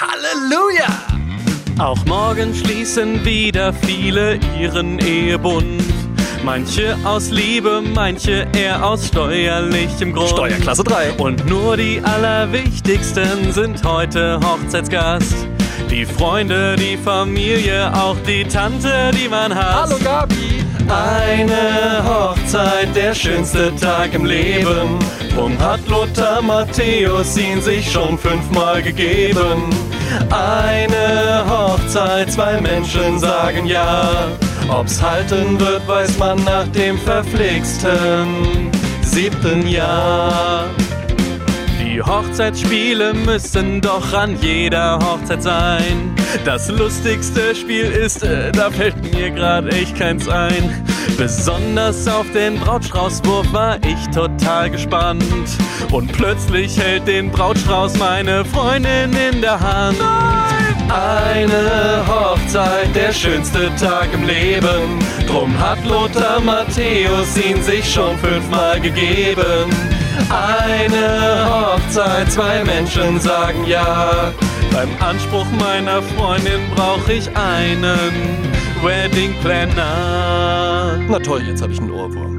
Halleluja! Auch morgen schließen wieder viele ihren Ehebund. Manche aus Liebe, manche eher aus steuerlichem Grund. Steuerklasse 3. Und nur die allerwichtigsten sind heute Hochzeitsgast. Die Freunde, die Familie, auch die Tante, die man hasst. Hallo Gabi! Eine Hochzeit, der schönste Tag im Leben. Drum hat Lothar Matthäus ihn sich schon fünfmal gegeben. Eine Hochzeit, zwei Menschen sagen ja. Ob's halten wird, weiß man nach dem verpflegsten siebten Jahr. Die Hochzeitsspiele müssen doch an jeder Hochzeit sein. Das lustigste Spiel ist, äh, da fällt mir grad echt keins ein. Besonders auf den Brautstraußwurf war ich total gespannt. Und plötzlich hält den Brautstrauß meine Freundin in der Hand. Eine Hochzeit, der schönste Tag im Leben. Drum hat Lothar Matthäus ihn sich schon fünfmal gegeben. Eine Hochzeit, zwei Menschen sagen ja. Beim Anspruch meiner Freundin brauche ich einen Wedding Planner. Na toll, jetzt habe ich einen Ohrwurm.